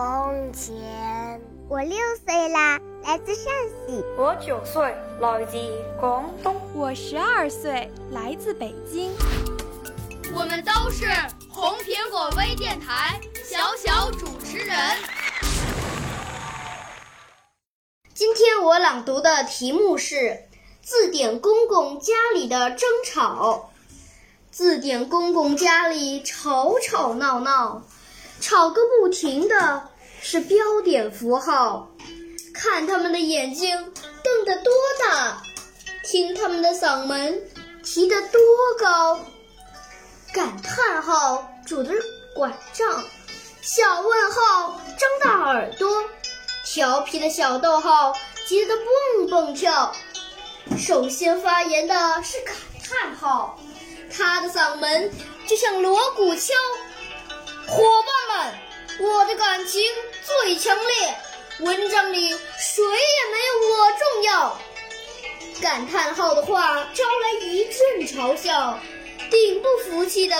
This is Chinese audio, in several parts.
从前。我六岁啦，来自陕西。我九岁，来自广东。我十二岁，来自北京。我们都是红苹果微电台小小主持人。今天我朗读的题目是《字典公公家里的争吵》。字典公公家里吵吵闹闹，吵个不停的是标点符号。看他们的眼睛瞪得多大，听他们的嗓门提得多高。感叹号拄着拐杖，小问号张大耳朵，调皮的小逗号急得蹦蹦跳。首先发言的是感叹号，他的嗓门就像锣鼓敲。伙伴，的感情最强烈，文章里谁也没有我重要。感叹号的话招来一阵嘲笑。顶不服气的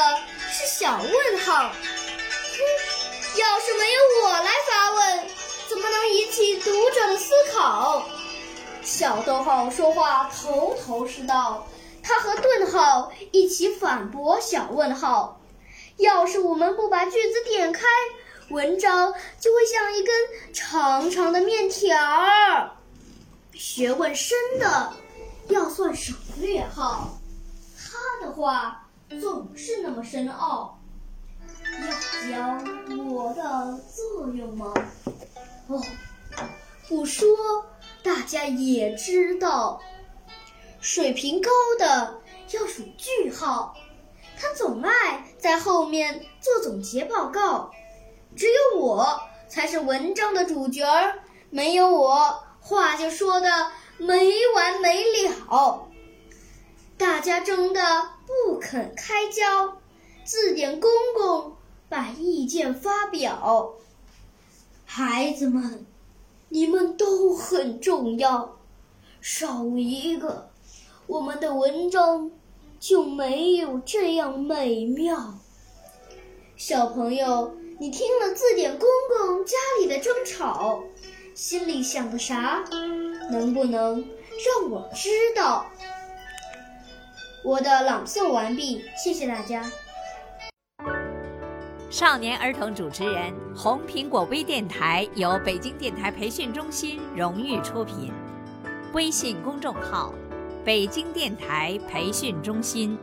是小问号，哼！要是没有我来发问，怎么能引起读者的思考？小逗号说话头头是道，他和顿号一起反驳小问号。要是我们不把句子点开，文章就会像一根长长的面条儿。学问深的要算省略号。他的话总是那么深奥，要教我的作用吗？哦，不说大家也知道。水平高的要数句号，他总爱在后面做总结报告。只有我才是文章的主角儿，没有我，话就说的没完没了。大家争得不肯开交，字典公公把意见发表。孩子们，你们都很重要，少一个，我们的文章就没有这样美妙。小朋友，你听了字典公公家里的争吵，心里想的啥？能不能让我知道？我的朗诵完毕，谢谢大家。少年儿童主持人，红苹果微电台由北京电台培训中心荣誉出品，微信公众号：北京电台培训中心。